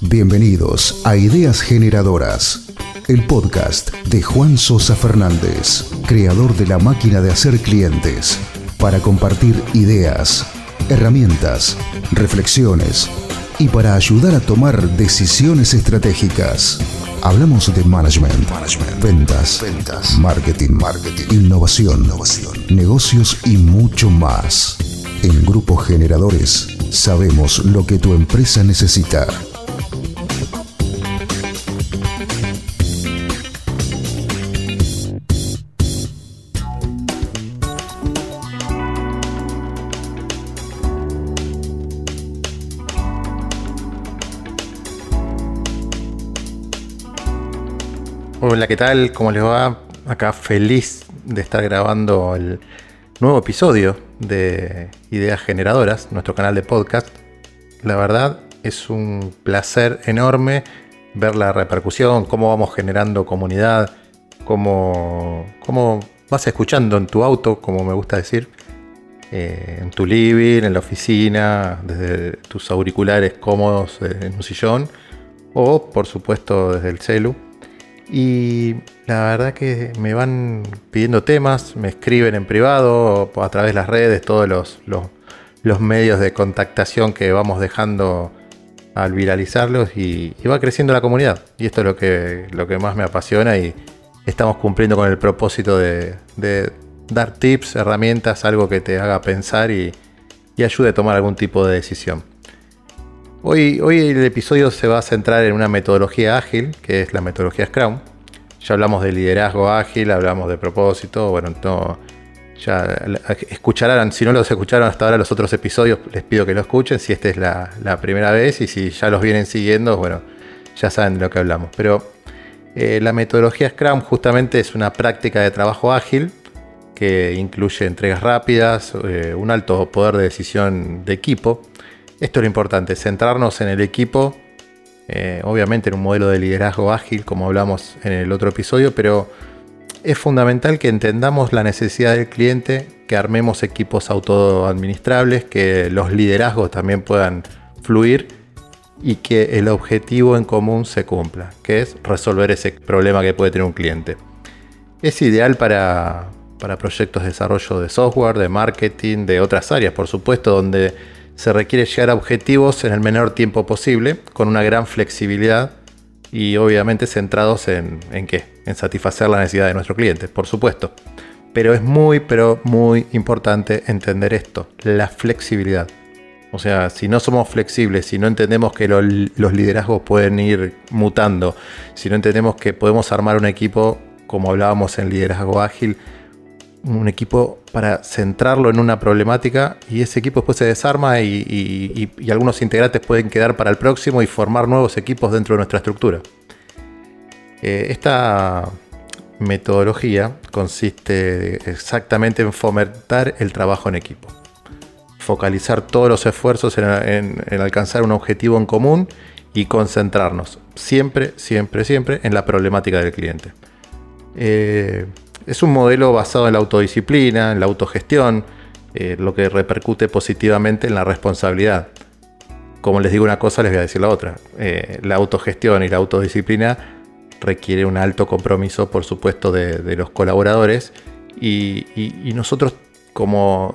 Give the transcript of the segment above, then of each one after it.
Bienvenidos a Ideas Generadoras, el podcast de Juan Sosa Fernández, creador de la máquina de hacer clientes, para compartir ideas, herramientas, reflexiones y para ayudar a tomar decisiones estratégicas. Hablamos de management, ventas, marketing, marketing, innovación, innovación, negocios y mucho más. En Grupo Generadores sabemos lo que tu empresa necesita. Hola, ¿qué tal? ¿Cómo les va? Acá feliz de estar grabando el nuevo episodio de Ideas Generadoras, nuestro canal de podcast. La verdad es un placer enorme ver la repercusión, cómo vamos generando comunidad, cómo, cómo vas escuchando en tu auto, como me gusta decir, eh, en tu living, en la oficina, desde tus auriculares cómodos en un sillón o por supuesto desde el celu y la verdad que me van pidiendo temas, me escriben en privado, a través de las redes, todos los, los, medios de contactación que vamos dejando al viralizarlos y, va creciendo la comunidad. Y esto es lo que, lo que más me apasiona y estamos cumpliendo con el propósito de, dar tips, herramientas, algo que te haga pensar y, ayude a tomar algún tipo de decisión. Hoy, el episodio se va a centrar en una metodología ágil, que es la metodología Scrum. Ya hablamos de liderazgo ágil, hablamos de propósito, bueno, ya escucharán, si no los escucharon hasta ahora los otros episodios, les pido que lo escuchen, si esta es la, primera vez y si ya los vienen siguiendo, bueno, ya saben de lo que hablamos. Pero eh, la metodología Scrum justamente es una práctica de trabajo ágil que incluye entregas rápidas, eh, un alto poder de decisión de equipo, esto es lo importante, centrarnos en el equipo, eh, obviamente en un modelo de liderazgo ágil, como hablamos en el otro episodio, pero es fundamental que entendamos la necesidad del cliente, que armemos equipos autoadministrables, que los liderazgos también puedan fluir y que el objetivo en común se cumpla, que es resolver ese problema que puede tener un cliente. Es ideal para, para proyectos de desarrollo de software, de marketing, de otras áreas, por supuesto, donde se requiere llegar a objetivos en el menor tiempo posible, con una gran flexibilidad y obviamente centrados en, en qué? En satisfacer la necesidad de nuestro cliente, por supuesto. Pero es muy, pero muy importante entender esto, la flexibilidad. O sea, si no somos flexibles, si no entendemos que los liderazgos pueden ir mutando, si no entendemos que podemos armar un equipo, como hablábamos en liderazgo ágil, un equipo para centrarlo en una problemática y ese equipo después se desarma y, algunos integrantes pueden quedar para el próximo y formar nuevos equipos dentro de nuestra estructura. Eh, esta metodología consiste exactamente en fomentar el trabajo en equipo, focalizar todos los esfuerzos en, alcanzar un objetivo en común y concentrarnos siempre, siempre, siempre en la problemática del cliente. Eh, es un modelo basado en la autodisciplina, en la autogestión, eh, lo que repercute positivamente en la responsabilidad. Como les digo una cosa, les voy a decir la otra. Eh, la autogestión y la autodisciplina requiere un alto compromiso, por supuesto, de, los colaboradores y, nosotros como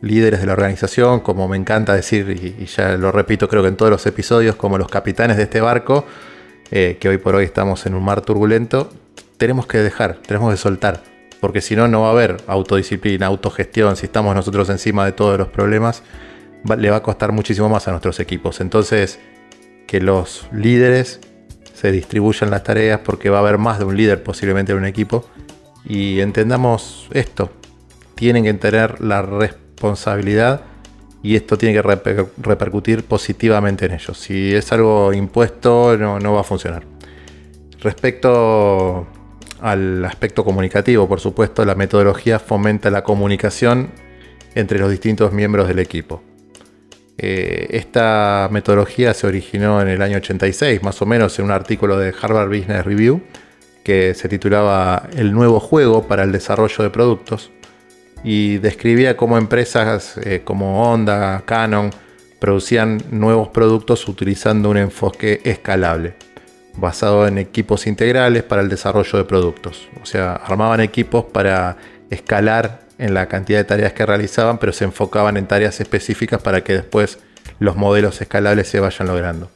líderes de la organización, como me encanta decir, y, ya lo repito creo que en todos los episodios, como los capitanes de este barco, eh, que hoy por hoy estamos en un mar turbulento, tenemos que dejar, tenemos que soltar porque si no, no va a haber autodisciplina, autogestión. Si estamos nosotros encima de todos los problemas, le va a costar muchísimo más a nuestros equipos. Entonces, que los líderes se distribuyan las tareas porque va a haber más de un líder posiblemente en un equipo. Y entendamos esto, tienen que tener la responsabilidad y esto tiene que repercutir positivamente en ellos. Si es algo impuesto, no, va a funcionar. Respecto al aspecto comunicativo, por supuesto, la metodología fomenta la comunicación entre los distintos miembros del equipo. Eh, esta metodología se originó en el año 86, más o menos, en un artículo de Harvard Business Review que se titulaba El nuevo juego para el desarrollo de productos y describía cómo empresas eh, como Honda, Canon, producían nuevos productos utilizando un enfoque escalable, basado en equipos integrales para el desarrollo de productos. O sea, armaban equipos para escalar en la cantidad de tareas que realizaban, pero se enfocaban en tareas específicas para que después los modelos escalables se vayan logrando.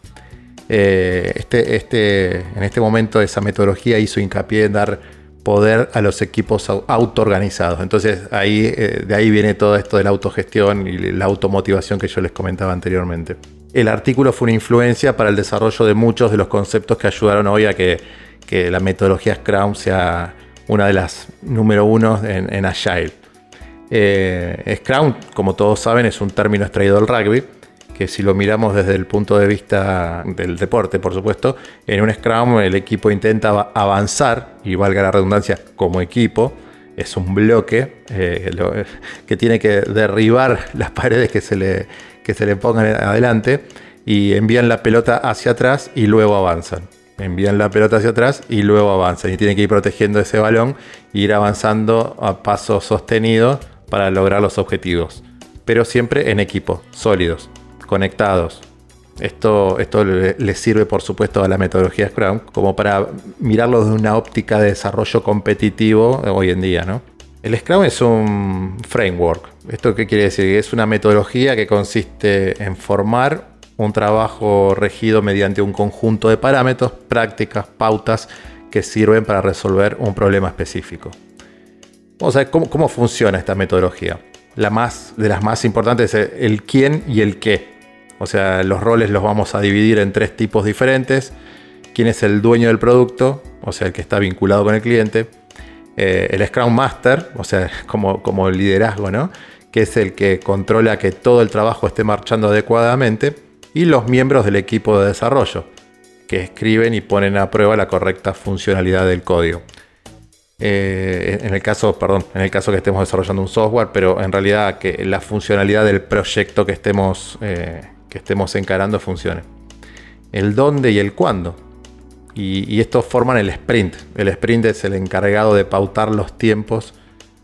Eh, este, este, en este momento esa metodología hizo hincapié en dar poder a los equipos autoorganizados. Entonces ahí, eh, de ahí viene todo esto de la autogestión y la automotivación que yo les comentaba anteriormente. El artículo fue una influencia para el desarrollo de muchos de los conceptos que ayudaron hoy a que, la metodología Scrum sea una de las número uno en, en Agile. Eh, Scrum, como todos saben, es un término extraído del rugby, que si lo miramos desde el punto de vista del deporte, por supuesto, en un Scrum el equipo intenta avanzar, y valga la redundancia, como equipo, es un bloque eh, que tiene que derribar las paredes que se, le, que se le pongan adelante y envían la pelota hacia atrás y luego avanzan envían la pelota hacia atrás y luego avanzan. Y tienen que ir protegiendo ese balón e ir avanzando a pasos sostenidos para lograr los objetivos. Pero siempre en equipo, sólidos, conectados. Esto, esto le, sirve, por supuesto, a la metodología Scrum como para mirarlo de una óptica de desarrollo competitivo hoy en día. ¿no? El Scrum es un framework. ¿Esto qué quiere decir? Es una metodología que consiste en formar un trabajo regido mediante un conjunto de parámetros, prácticas, pautas que sirven para resolver un problema específico. Vamos a ver cómo, funciona esta metodología. La más, de las más importantes es el quién y el qué. O sea, los roles los vamos a dividir en tres tipos diferentes. ¿Quién es el dueño del producto? O sea, el que está vinculado con el cliente. Eh, el Scrum Master, o sea, como, como liderazgo, ¿no? Que es el que controla que todo el trabajo esté marchando adecuadamente y los miembros del equipo de desarrollo, que escriben y ponen a prueba la correcta funcionalidad del código. Eh, en el caso, perdón, en el caso que estemos desarrollando un software, pero en realidad que la funcionalidad del proyecto que estemos, eh, que estemos encarando funcione. El dónde y el cuándo. Y, y, estos forman el sprint. El sprint es el encargado de pautar los tiempos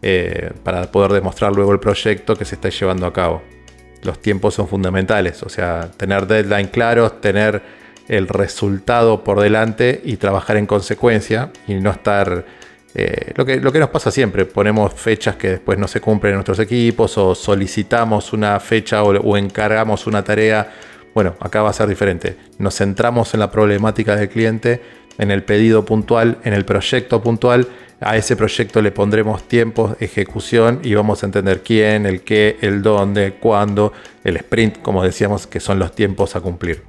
eh, para poder demostrar luego el proyecto que se está llevando a cabo los tiempos son fundamentales. O sea, tener deadline claros, tener el resultado por delante y trabajar en consecuencia y no estar... Eh, lo, que, lo que nos pasa siempre, ponemos fechas que después no se cumplen en nuestros equipos o solicitamos una fecha o, encargamos una tarea. Bueno, acá va a ser diferente. Nos centramos en la problemática del cliente, en el pedido puntual, en el proyecto puntual a ese proyecto le pondremos tiempos, ejecución y vamos a entender quién, el qué, el dónde, cuándo, el sprint, como decíamos, que son los tiempos a cumplir.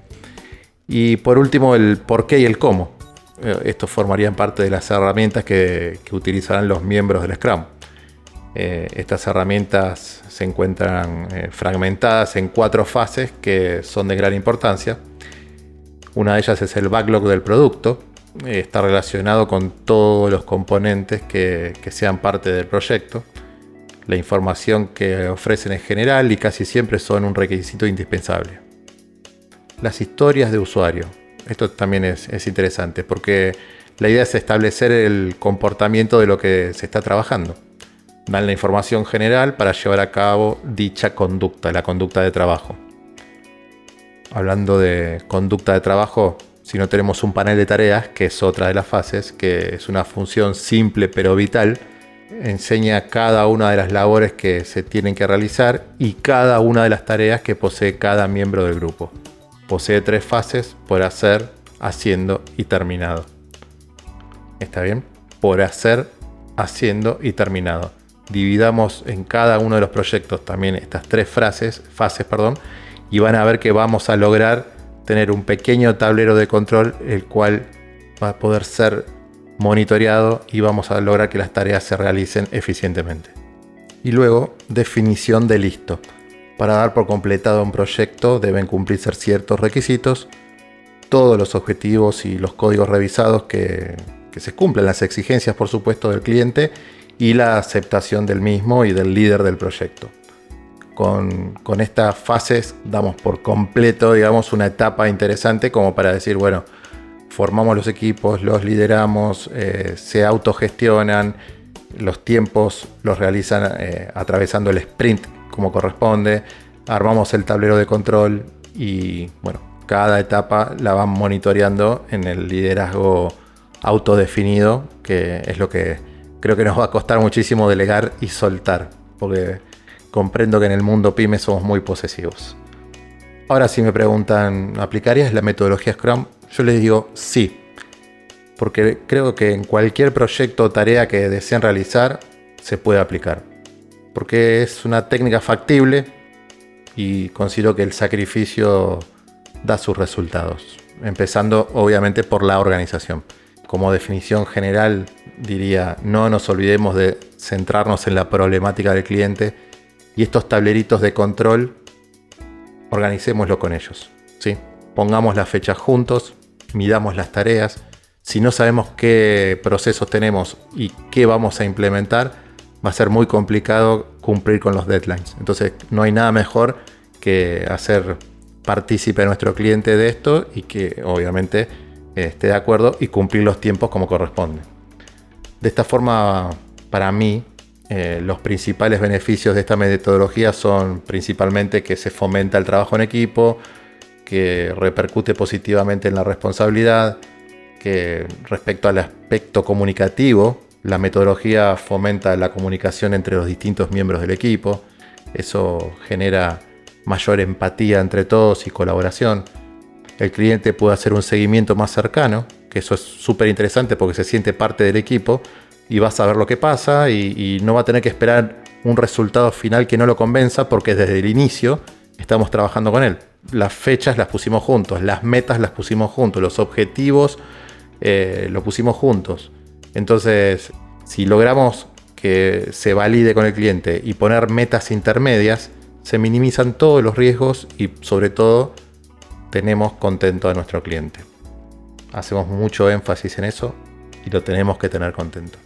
Y por último, el por qué y el cómo. Eh, Estos formarían parte de las herramientas que, utilizarán los miembros del Scrum. Eh, estas herramientas se encuentran eh, fragmentadas en cuatro fases que son de gran importancia. Una de ellas es el backlog del producto, está relacionado con todos los componentes que, sean parte del proyecto. La información que ofrecen en general y casi siempre son un requisito indispensable. Las historias de usuario. Esto también es, es interesante porque la idea es establecer el comportamiento de lo que se está trabajando. Dan la información general para llevar a cabo dicha conducta, la conducta de trabajo. Hablando de conducta de trabajo, si no tenemos un panel de tareas, que es otra de las fases, que es una función simple pero vital, enseña cada una de las labores que se tienen que realizar y cada una de las tareas que posee cada miembro del grupo. Posee tres fases por hacer, haciendo y terminado. ¿Está bien? Por hacer, haciendo y terminado. Dividamos en cada uno de los proyectos también estas tres frases, fases, perdón, y van a ver que vamos a lograr tener un pequeño tablero de control el cual va a poder ser monitoreado y vamos a lograr que las tareas se realicen eficientemente. Y luego, definición de listo. Para dar por completado un proyecto deben cumplirse ciertos requisitos, todos los objetivos y los códigos revisados que, se cumplen, las exigencias por supuesto del cliente y la aceptación del mismo y del líder del proyecto con, estas fases damos por completo, digamos, una etapa interesante como para decir, bueno, formamos los equipos, los lideramos, eh, se autogestionan, los tiempos los realizan eh, atravesando el sprint como corresponde, armamos el tablero de control y bueno, cada etapa la van monitoreando en el liderazgo autodefinido, que es lo que creo que nos va a costar muchísimo delegar y soltar, porque comprendo que en el mundo pyme somos muy posesivos. Ahora si me preguntan, ¿aplicarías la metodología Scrum? Yo les digo sí, porque creo que en cualquier proyecto o tarea que deseen realizar se puede aplicar, porque es una técnica factible y considero que el sacrificio da sus resultados, empezando obviamente por la organización. Como definición general diría, no nos olvidemos de centrarnos en la problemática del cliente y estos tableritos de control, organicémoslo con ellos. ¿sí? Pongamos las fechas juntos, midamos las tareas. Si no sabemos qué procesos tenemos y qué vamos a implementar, va a ser muy complicado cumplir con los deadlines. Entonces no hay nada mejor que hacer partícipe a nuestro cliente de esto y que obviamente esté de acuerdo y cumplir los tiempos como corresponde. De esta forma, para mí, eh, los principales beneficios de esta metodología son principalmente que se fomenta el trabajo en equipo, que repercute positivamente en la responsabilidad, que respecto al aspecto comunicativo, la metodología fomenta la comunicación entre los distintos miembros del equipo, eso genera mayor empatía entre todos y colaboración. El cliente puede hacer un seguimiento más cercano, que eso es súper interesante porque se siente parte del equipo y va a saber lo que pasa y, no va a tener que esperar un resultado final que no lo convenza porque desde el inicio estamos trabajando con él. Las fechas las pusimos juntos, las metas las pusimos juntos, los objetivos eh, lo pusimos juntos. Entonces, si logramos que se valide con el cliente y poner metas intermedias, se minimizan todos los riesgos y sobre todo tenemos contento a nuestro cliente. Hacemos mucho énfasis en eso y lo tenemos que tener contento.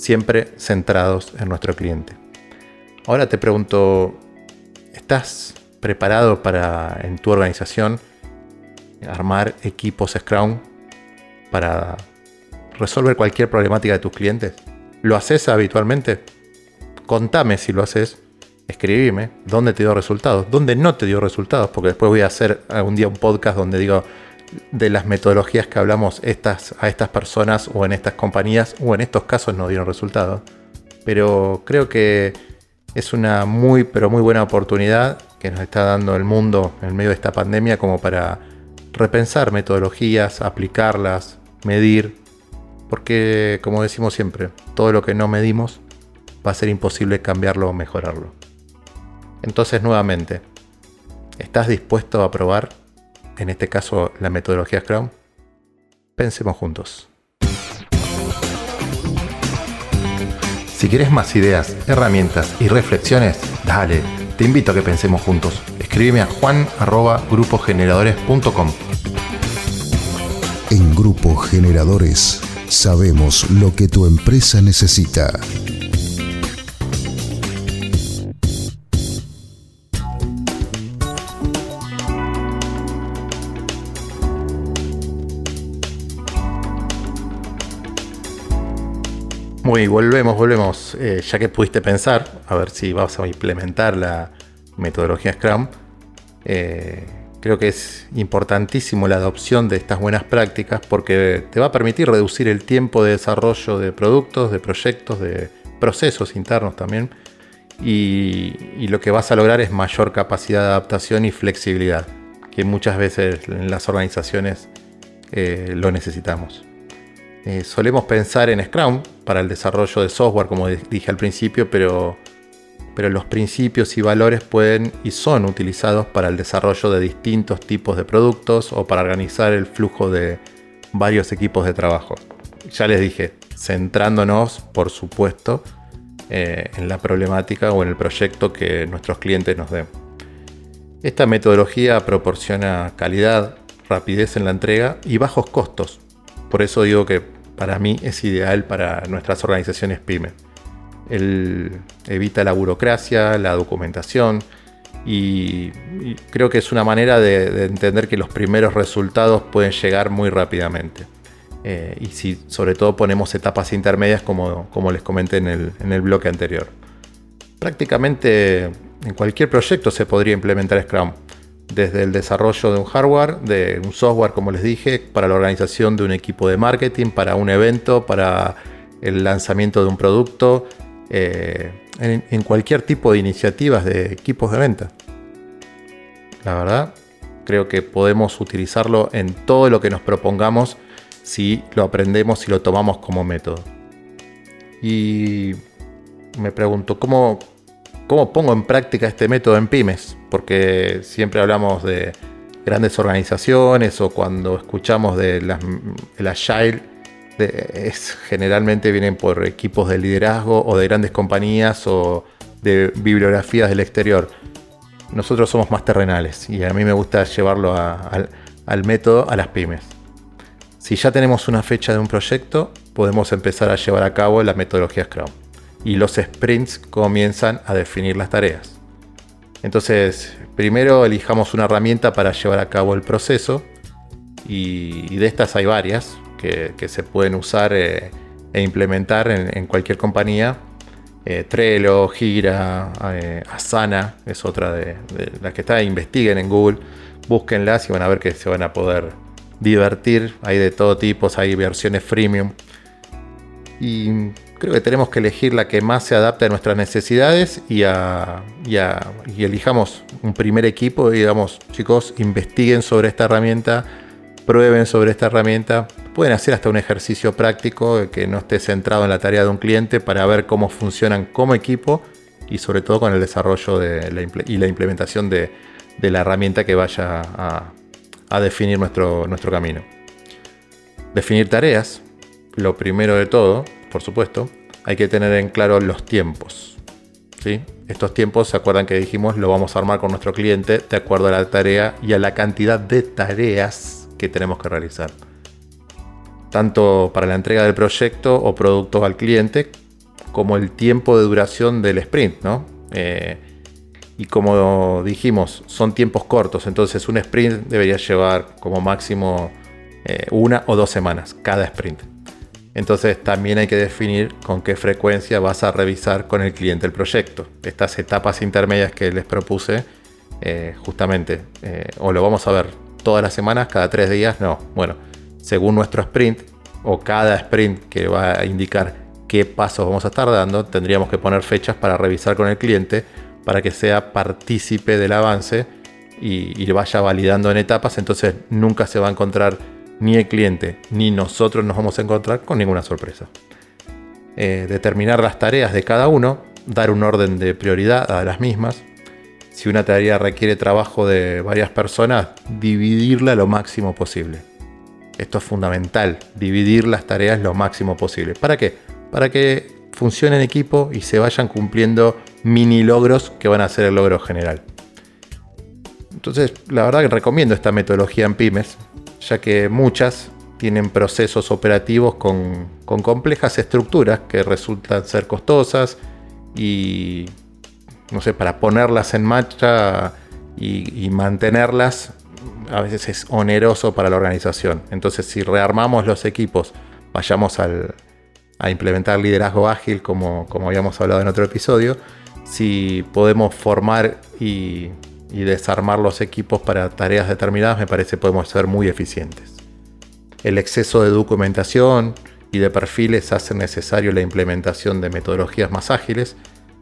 Siempre centrados en nuestro cliente. Ahora te pregunto, ¿estás preparado para en tu organización armar equipos Scrum para resolver cualquier problemática de tus clientes? ¿Lo haces habitualmente? Contame si lo haces escribime dónde te dio resultados, dónde no te dio resultados, porque después voy a hacer algún día un podcast donde digo de las metodologías que hablamos estas, a estas personas o en estas compañías o en estos casos no dieron resultados. Pero creo que es una muy, pero muy buena oportunidad que nos está dando el mundo en medio de esta pandemia como para repensar metodologías, aplicarlas, medir, porque como decimos siempre, todo lo que no medimos va a ser imposible cambiarlo o mejorarlo. Entonces, nuevamente, ¿estás dispuesto a probar, en este caso, la metodología Scrum? Pensemos juntos. Si quieres más ideas, herramientas y reflexiones, dale, te invito a que pensemos juntos. Escríbeme a juan.grupogeneradores.com. En Grupo Generadores sabemos lo que tu empresa necesita. Muy, volvemos, volvemos. Eh, ya que pudiste pensar, a ver si vas a implementar la metodología Scrum, eh, creo que es importantísimo la adopción de estas buenas prácticas porque te va a permitir reducir el tiempo de desarrollo de productos, de proyectos, de procesos internos también. Y, lo que vas a lograr es mayor capacidad de adaptación y flexibilidad, que muchas veces en las organizaciones eh, lo necesitamos. Eh, solemos pensar en Scrum para el desarrollo de software, como dije al principio, pero, pero los principios y valores pueden y son utilizados para el desarrollo de distintos tipos de productos o para organizar el flujo de varios equipos de trabajo. Ya les dije, centrándonos, por supuesto, eh, en la problemática o en el proyecto que nuestros clientes nos den. Esta metodología proporciona calidad, rapidez en la entrega y bajos costos por eso digo que para mí es ideal para nuestras organizaciones PYME. Él evita la burocracia, la documentación y, creo que es una manera de, entender que los primeros resultados pueden llegar muy rápidamente. Eh, y si sobre todo ponemos etapas intermedias como, como les comenté en el, en el bloque anterior. Prácticamente en cualquier proyecto se podría implementar Scrum. Desde el desarrollo de un hardware, de un software, como les dije, para la organización de un equipo de marketing, para un evento, para el lanzamiento de un producto, eh, en, cualquier tipo de iniciativas de equipos de venta. La verdad, creo que podemos utilizarlo en todo lo que nos propongamos si lo aprendemos y lo tomamos como método. Y me pregunto, ¿cómo, ¿cómo pongo en práctica este método en pymes? Porque siempre hablamos de grandes organizaciones o cuando escuchamos de las, agile, es, generalmente vienen por equipos de liderazgo o de grandes compañías o de bibliografías del exterior. Nosotros somos más terrenales y a mí me gusta llevarlo al método a las pymes. Si ya tenemos una fecha de un proyecto, podemos empezar a llevar a cabo la metodología Scrum y los sprints comienzan a definir las tareas. Entonces, primero elijamos una herramienta para llevar a cabo el proceso y, de estas hay varias que, se pueden usar eh, e implementar en, cualquier compañía. Eh, Trello, Gira, eh, Asana es otra de, las que está. Investiguen en Google, búsquenlas y van a ver que se van a poder divertir. Hay de todo tipo, hay versiones freemium. Y creo que tenemos que elegir la que más se adapte a nuestras necesidades y, elijamos un primer equipo digamos, chicos, investiguen sobre esta herramienta, prueben sobre esta herramienta. Pueden hacer hasta un ejercicio práctico que no esté centrado en la tarea de un cliente para ver cómo funcionan como equipo y sobre todo con el desarrollo de y la implementación de, la herramienta que vaya a, definir nuestro camino. Definir tareas, lo primero de todo, por supuesto, hay que tener en claro los tiempos. ¿sí? Estos tiempos, ¿se acuerdan que dijimos? Lo vamos a armar con nuestro cliente de acuerdo a la tarea y a la cantidad de tareas que tenemos que realizar. Tanto para la entrega del proyecto o producto al cliente, como el tiempo de duración del sprint, ¿no? Eh, y como dijimos, son tiempos cortos, entonces un sprint debería llevar como máximo eh, una o dos semanas cada sprint. Entonces también hay que definir con qué frecuencia vas a revisar con el cliente el proyecto. Estas etapas intermedias que les propuse, eh, justamente, eh, o lo vamos a ver todas las semanas, cada tres días, no. Bueno, según nuestro sprint o cada sprint que va a indicar qué pasos vamos a estar dando, tendríamos que poner fechas para revisar con el cliente para que sea partícipe del avance y, y vaya validando en etapas. Entonces nunca se va a encontrar ni el cliente ni nosotros nos vamos a encontrar con ninguna sorpresa. Eh, determinar las tareas de cada uno, dar un orden de prioridad a las mismas. Si una tarea requiere trabajo de varias personas, dividirla lo máximo posible. Esto es fundamental, dividir las tareas lo máximo posible. ¿Para qué? Para que funcione en equipo y se vayan cumpliendo mini logros que van a ser el logro general. Entonces, la verdad que recomiendo esta metodología en pymes, ya que muchas tienen procesos operativos con, complejas estructuras que resultan ser costosas y, no sé, para ponerlas en marcha y, mantenerlas a veces es oneroso para la organización. Entonces, si rearmamos los equipos, vayamos a implementar liderazgo ágil, como, como habíamos hablado en otro episodio, si podemos formar y y desarmar los equipos para tareas determinadas, me parece podemos ser muy eficientes. El exceso de documentación y de perfiles hace necesario la implementación de metodologías más ágiles,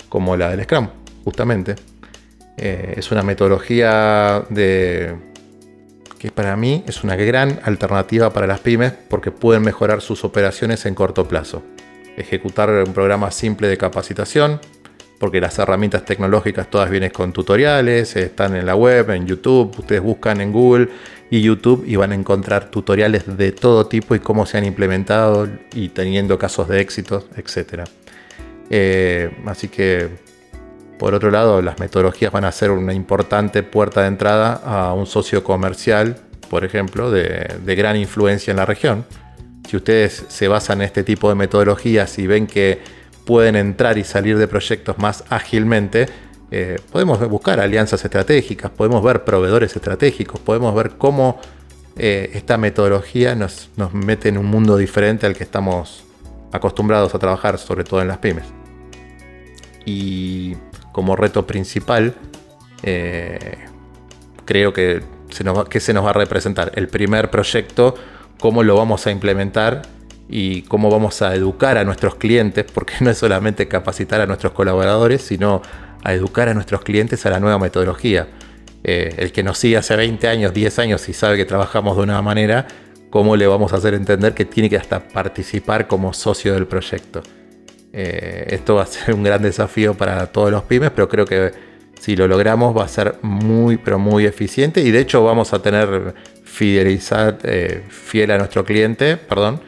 como la del Scrum, justamente. Eh, es una metodología de, que para mí es una gran alternativa para las pymes porque pueden mejorar sus operaciones en corto plazo. Ejecutar un programa simple de capacitación, porque las herramientas tecnológicas todas vienen con tutoriales, están en la web, en YouTube, ustedes buscan en Google y YouTube y van a encontrar tutoriales de todo tipo y cómo se han implementado y teniendo casos de éxito, etc. Eh, así que, por otro lado, las metodologías van a ser una importante puerta de entrada a un socio comercial, por ejemplo, de gran influencia en la región. Si ustedes se basan en este tipo de metodologías y ven que pueden entrar y salir de proyectos más ágilmente, eh, podemos buscar alianzas estratégicas, podemos ver proveedores estratégicos, podemos ver cómo eh, esta metodología nos, nos, mete en un mundo diferente al que estamos acostumbrados a trabajar, sobre todo en las pymes. Y como reto principal, eh, creo que se, nos que se nos va a representar. El primer proyecto, cómo lo vamos a implementar y cómo vamos a educar a nuestros clientes, porque no es solamente capacitar a nuestros colaboradores, sino a educar a nuestros clientes a la nueva metodología. Eh, el que nos sigue hace 20 años, 10 años y sabe que trabajamos de una manera, ¿cómo le vamos a hacer entender que tiene que hasta participar como socio del proyecto? Eh, esto va a ser un gran desafío para todos los pymes, pero creo que si lo logramos va a ser muy, pero muy eficiente y de hecho vamos a tener fidelizar, eh, fiel a nuestro cliente, perdón,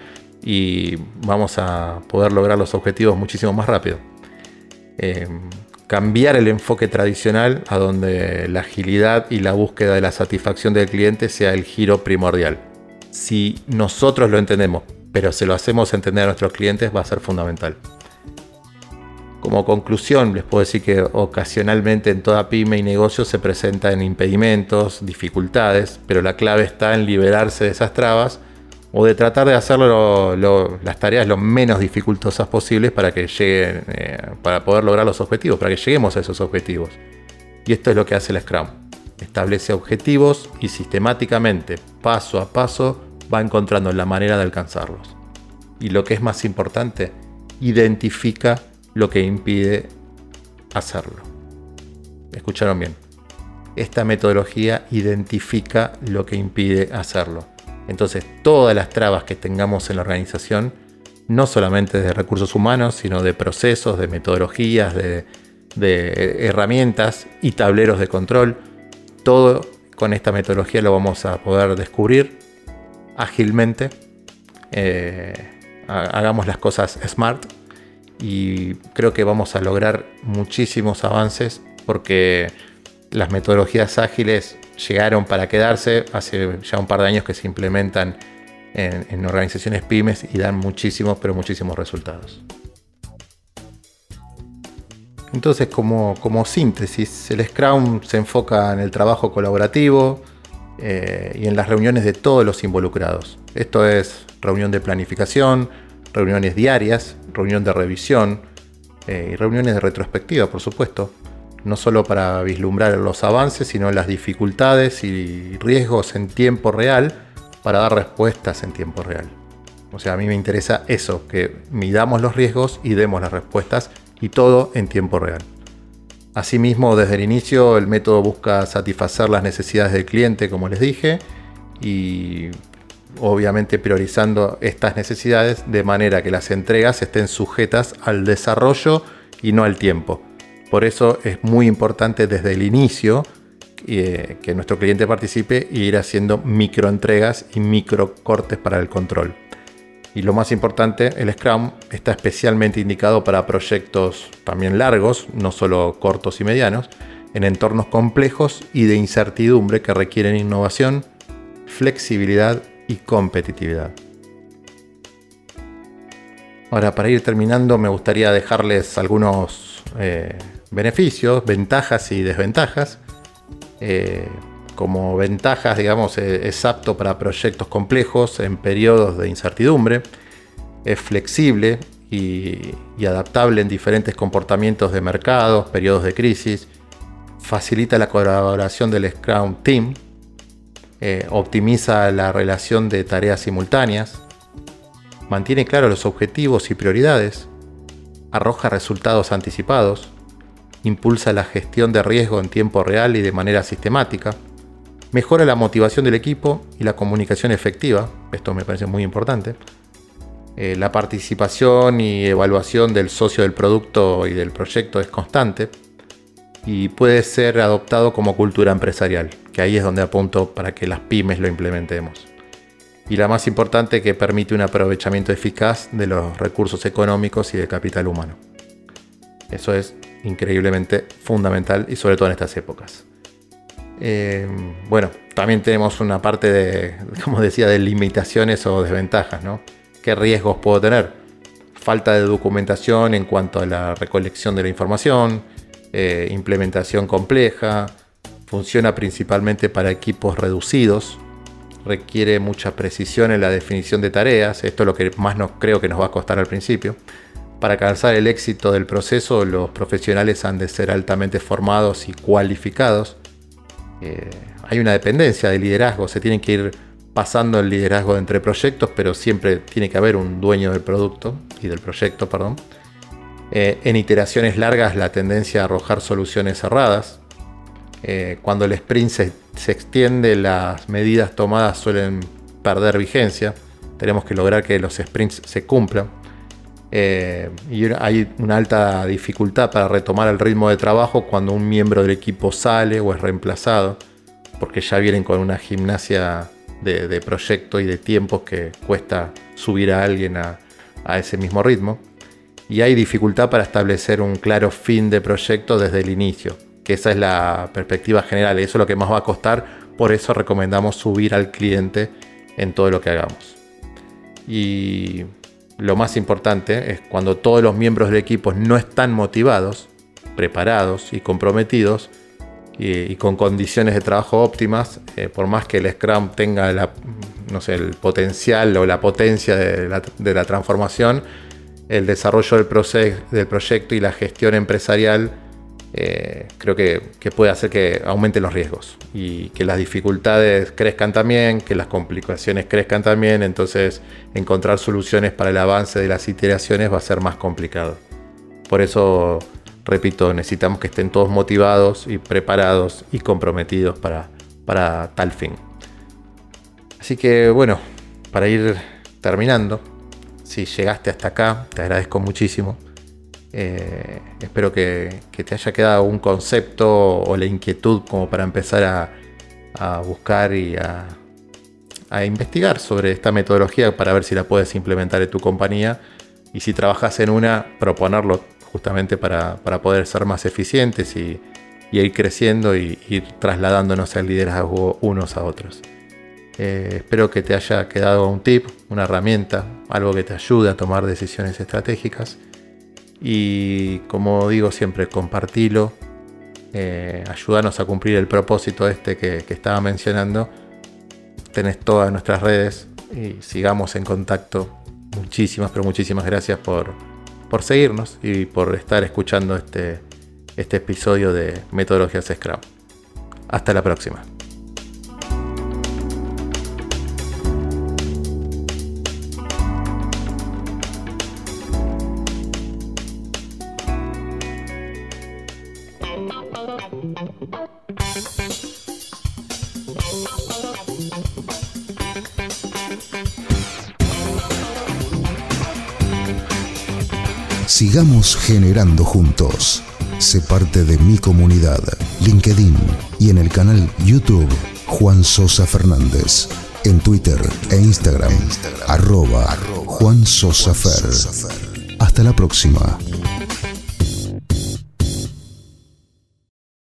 y vamos a poder lograr los objetivos muchísimo más rápido. Eh, cambiar el enfoque tradicional a donde la agilidad y la búsqueda de la satisfacción del cliente sea el giro primordial. Si nosotros lo entendemos, pero se lo hacemos entender a nuestros clientes, va a ser fundamental. Como conclusión, les puedo decir que ocasionalmente en toda pyme y negocio se presentan impedimentos, dificultades, pero la clave está en liberarse de esas trabas o de tratar de hacer las tareas lo menos dificultosas posibles para que lleguen, eh, para poder lograr los objetivos, para que lleguemos a esos objetivos. Y esto es lo que hace el Scrum. Establece objetivos y sistemáticamente, paso a paso, va encontrando la manera de alcanzarlos. Y lo que es más importante, identifica lo que impide hacerlo. ¿Escucharon bien? Esta metodología identifica lo que impide hacerlo. Entonces, todas las trabas que tengamos en la organización, no solamente de recursos humanos, sino de procesos, de metodologías, de, herramientas y tableros de control, todo con esta metodología lo vamos a poder descubrir ágilmente. Eh, hagamos las cosas smart y creo que vamos a lograr muchísimos avances porque las metodologías ágiles llegaron para quedarse. Hace ya un par de años que se implementan en, organizaciones pymes y dan muchísimos, pero muchísimos resultados. Entonces, como, síntesis, el Scrum se enfoca en el trabajo colaborativo eh, y en las reuniones de todos los involucrados. Esto es reunión de planificación, reuniones diarias, reunión de revisión eh, y reuniones de retrospectiva, por supuesto, no solo para vislumbrar los avances, sino las dificultades y riesgos en tiempo real para dar respuestas en tiempo real. O sea, a mí me interesa eso, que midamos los riesgos y demos las respuestas y todo en tiempo real. Asimismo, desde el inicio el método busca satisfacer las necesidades del cliente, como les dije, y obviamente priorizando estas necesidades de manera que las entregas estén sujetas al desarrollo y no al tiempo. Por eso es muy importante desde el inicio eh, que nuestro cliente participe y ir haciendo microentregas y micro cortes para el control. Y lo más importante, el Scrum está especialmente indicado para proyectos también largos, no solo cortos y medianos, en entornos complejos y de incertidumbre que requieren innovación, flexibilidad y competitividad. Ahora, para ir terminando, me gustaría dejarles algunos eh, beneficios, ventajas y desventajas. Eh, como ventajas, digamos, eh, es apto para proyectos complejos en periodos de incertidumbre, es flexible y, adaptable en diferentes comportamientos de mercados, periodos de crisis, facilita la colaboración del Scrum Team, eh, optimiza la relación de tareas simultáneas, mantiene claros los objetivos y prioridades, arroja resultados anticipados, impulsa la gestión de riesgo en tiempo real y de manera sistemática, mejora la motivación del equipo y la comunicación efectiva, esto me parece muy importante, eh, la participación y evaluación del socio del producto y del proyecto es constante y puede ser adoptado como cultura empresarial que ahí es donde apunto para que las pymes lo implementemos. Y la más importante que permite un aprovechamiento eficaz de los recursos económicos y de capital humano. Eso es increíblemente fundamental y sobre todo en estas épocas. Eh, bueno, también tenemos una parte de, como decía, de limitaciones o desventajas, ¿no? ¿Qué riesgos puedo tener? Falta de documentación en cuanto a la recolección de la información, eh, implementación compleja, Funciona principalmente para equipos reducidos. Requiere mucha precisión en la definición de tareas. Esto es lo que más nos, creo que nos va a costar al principio. Para alcanzar el éxito del proceso, los profesionales han de ser altamente formados y cualificados. Eh, hay una dependencia de liderazgo, se tienen que ir pasando el liderazgo entre proyectos, pero siempre tiene que haber un dueño del producto y del proyecto, perdón. Eh, en iteraciones largas la tendencia a arrojar soluciones cerradas. Eh, cuando el sprint se, extiende, las medidas tomadas suelen perder vigencia. Tenemos que lograr que los sprints se cumplan. Eh, y hay una alta dificultad para retomar el ritmo de trabajo cuando un miembro del equipo sale o es reemplazado, porque ya vienen con una gimnasia de, proyecto y de tiempos que cuesta subir a alguien a ese mismo ritmo y hay dificultad para establecer un claro fin de proyecto desde el inicio, que esa es la perspectiva general, eso es lo que más va a costar, por eso recomendamos subir al cliente en todo lo que hagamos. Y lo más importante es cuando todos los miembros del equipo no están motivados, preparados y comprometidos, y, con condiciones de trabajo óptimas, eh, por más que el Scrum tenga no sé, el potencial o la potencia de la transformación, el desarrollo del, del proyecto y la gestión empresarial eh, creo que, puede hacer que aumente los riesgos y que las dificultades crezcan también, que las complicaciones crezcan también, entonces encontrar soluciones para el avance de las iteraciones va a ser más complicado. Por eso, repito, necesitamos que estén todos motivados y preparados y comprometidos para, para tal fin. Así que bueno, para ir terminando, si llegaste hasta acá, te agradezco muchísimo. Eh, espero que, te haya quedado un concepto o la inquietud como para empezar a, buscar y a, investigar sobre esta metodología para ver si la puedes implementar en tu compañía y si trabajas en una, proponerlo justamente para, poder ser más eficientes y, y, ir creciendo y ir trasladándonos al liderazgo unos a otros. Eh, espero que te haya quedado un tip, una herramienta, algo que te ayude a tomar decisiones estratégicas. Y como digo siempre, compartilo, eh, ayúdanos a cumplir el propósito este que, estaba mencionando. Tenés todas nuestras redes y sigamos en contacto. Muchísimas, pero muchísimas gracias por, por seguirnos y por estar escuchando este, este episodio de Metodologías Scrum. Hasta la próxima. Sigamos generando juntos. Sé parte de mi comunidad, LinkedIn y en el canal YouTube Juan Sosa Fernández. En Twitter e Instagram, arroba Juan Sosa Fer. Hasta la próxima.